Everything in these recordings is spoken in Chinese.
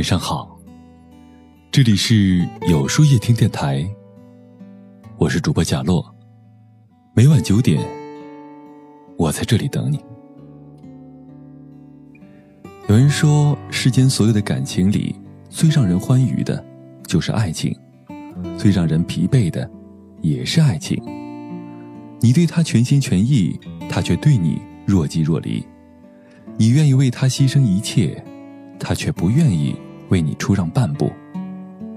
晚上好，这里是有书夜听电台，我是主播贾洛，每晚九点，我在这里等你。有人说，世间所有的感情里，最让人欢愉的，就是爱情；最让人疲惫的，也是爱情。你对他全心全意，他却对你若即若离；你愿意为他牺牲一切。他却不愿意为你出让半步，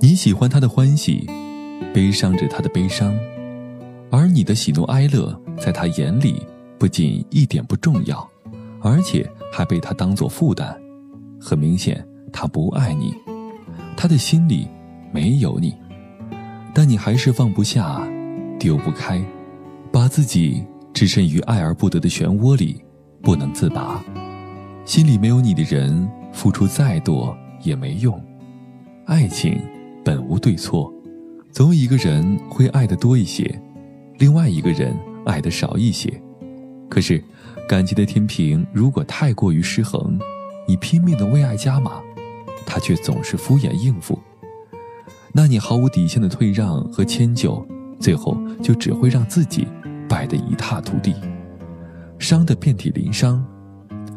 你喜欢他的欢喜，悲伤着他的悲伤，而你的喜怒哀乐在他眼里不仅一点不重要，而且还被他当作负担。很明显，他不爱你，他的心里没有你，但你还是放不下，丢不开，把自己置身于爱而不得的漩涡里，不能自拔。心里没有你的人。付出再多也没用，爱情本无对错，总有一个人会爱的多一些，另外一个人爱的少一些。可是，感情的天平如果太过于失衡，你拼命的为爱加码，他却总是敷衍应付，那你毫无底线的退让和迁就，最后就只会让自己败得一塌涂地，伤得遍体鳞伤。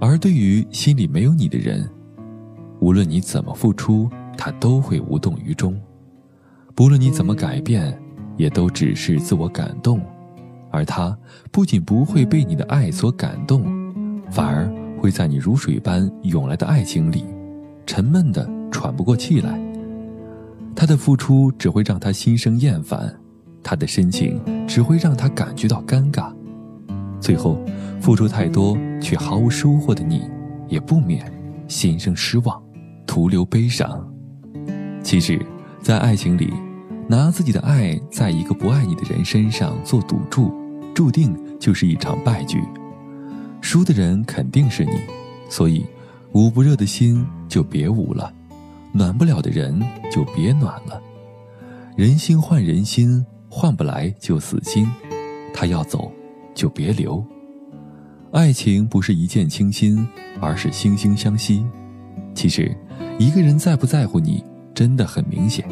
而对于心里没有你的人，无论你怎么付出，他都会无动于衷；不论你怎么改变，也都只是自我感动。而他不仅不会被你的爱所感动，反而会在你如水般涌来的爱情里，沉闷的喘不过气来。他的付出只会让他心生厌烦，他的深情只会让他感觉到尴尬。最后，付出太多却毫无收获的你，也不免心生失望。徒留悲伤。其实，在爱情里，拿自己的爱在一个不爱你的人身上做赌注，注定就是一场败局。输的人肯定是你，所以，捂不热的心就别捂了，暖不了的人就别暖了。人心换人心，换不来就死心。他要走，就别留。爱情不是一见倾心，而是惺惺相惜。其实。一个人在不在乎你，真的很明显。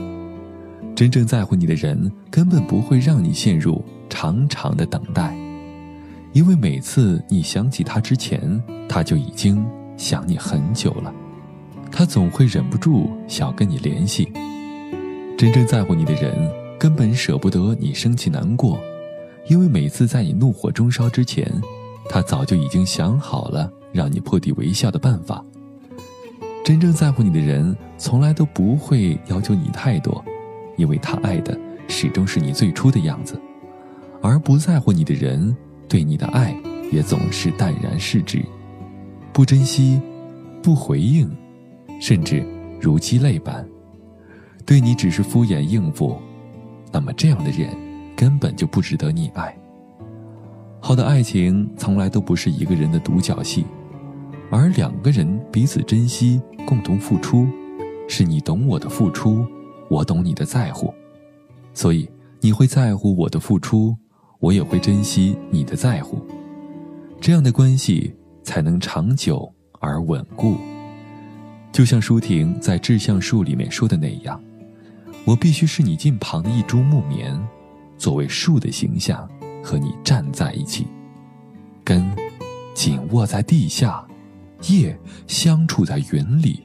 真正在乎你的人，根本不会让你陷入长长的等待，因为每次你想起他之前，他就已经想你很久了。他总会忍不住想跟你联系。真正在乎你的人，根本舍不得你生气难过，因为每次在你怒火中烧之前，他早就已经想好了让你破涕为笑的办法。真正在乎你的人，从来都不会要求你太多，因为他爱的始终是你最初的样子；而不在乎你的人，对你的爱也总是淡然视之，不珍惜，不回应，甚至如鸡肋般，对你只是敷衍应付。那么这样的人，根本就不值得你爱。好的爱情从来都不是一个人的独角戏。而两个人彼此珍惜，共同付出，是你懂我的付出，我懂你的在乎，所以你会在乎我的付出，我也会珍惜你的在乎，这样的关系才能长久而稳固。就像舒婷在《志向树》里面说的那样，我必须是你近旁的一株木棉，作为树的形象和你站在一起，根紧握在地下。叶相处在云里，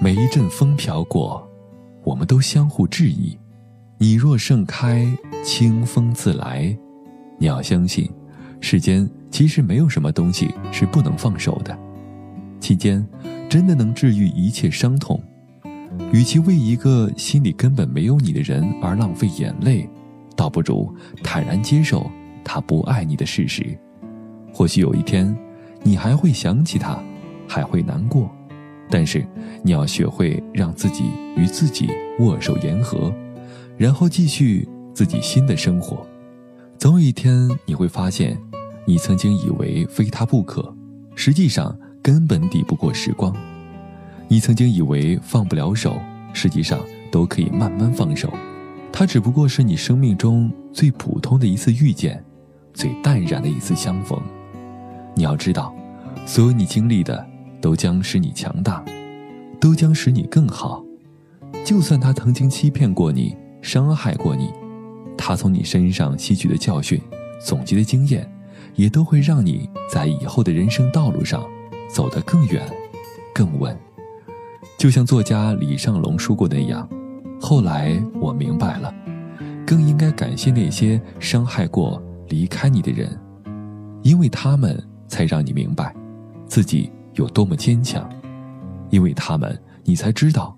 每一阵风飘过，我们都相互质疑。你若盛开，清风自来。你要相信，世间其实没有什么东西是不能放手的。期间，真的能治愈一切伤痛。与其为一个心里根本没有你的人而浪费眼泪，倒不如坦然接受他不爱你的事实。或许有一天，你还会想起他。还会难过，但是你要学会让自己与自己握手言和，然后继续自己新的生活。总有一天你会发现，你曾经以为非他不可，实际上根本抵不过时光。你曾经以为放不了手，实际上都可以慢慢放手。他只不过是你生命中最普通的一次遇见，最淡然的一次相逢。你要知道，所有你经历的。都将使你强大，都将使你更好。就算他曾经欺骗过你、伤害过你，他从你身上吸取的教训、总结的经验，也都会让你在以后的人生道路上走得更远、更稳。就像作家李尚龙说过那样，后来我明白了，更应该感谢那些伤害过、离开你的人，因为他们才让你明白自己有多么坚强，因为他们，你才知道。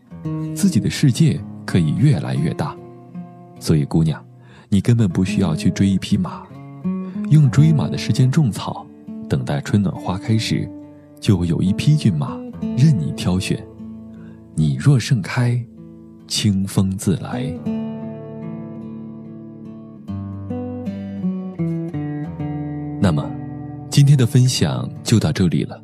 自己的世界可以越来越大，所以姑娘，你根本不需要去追一匹马，用追马的时间种草，等待春暖花开时，就会有一匹骏马任你挑选。你若盛开，清风自来。那么，今天的分享就到这里了。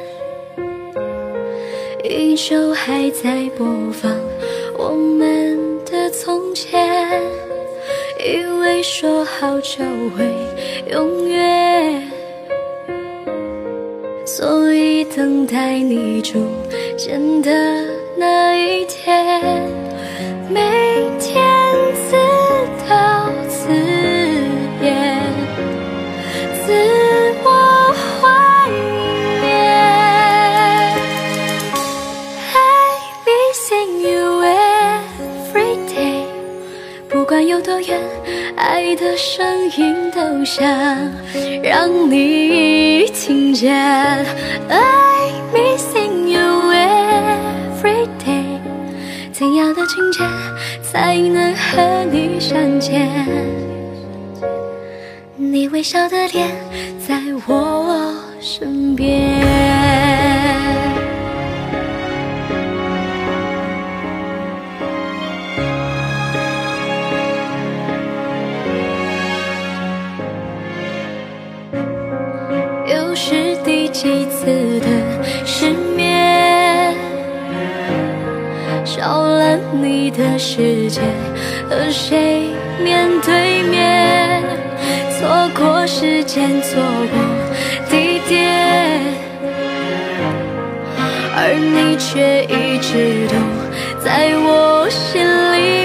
依旧还在播放。我们的。从前，以为说好就会永远，所以等待你出现的那一天，每不想让你听见。I missing you every day，怎样的情节才能和你相见？你微笑的脸在我身边。你的世界，和谁面对面？错过时间，错过地点，而你却一直都在我心里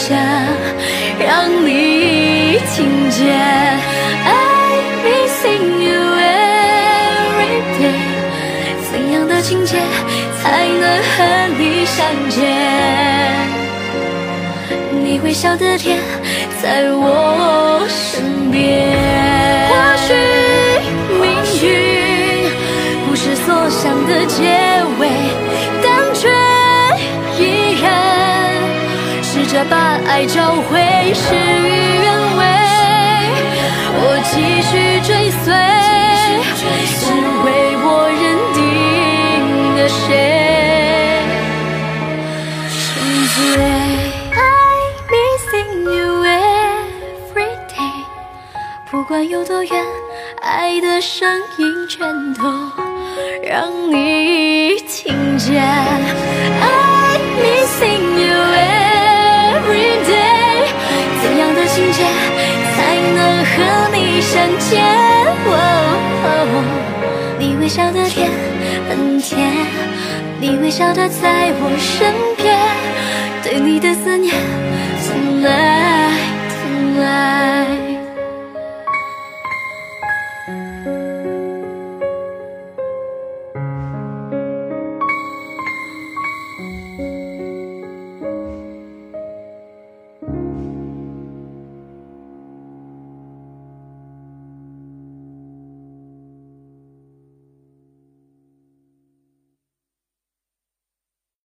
都想让你听见，I missing you every day。怎样的情节才能和你相见？你微笑的脸在我身边。或许命运不是所想的结尾。把爱找回，事与愿违。我继续追随，只为我认定的谁沉醉。I missing you every day，不管有多远，爱的声音全都让你听见。I missing you every every day 怎样的情节才能和你相见哦你微笑的甜很甜你微笑的在我身边对你的思念从来从来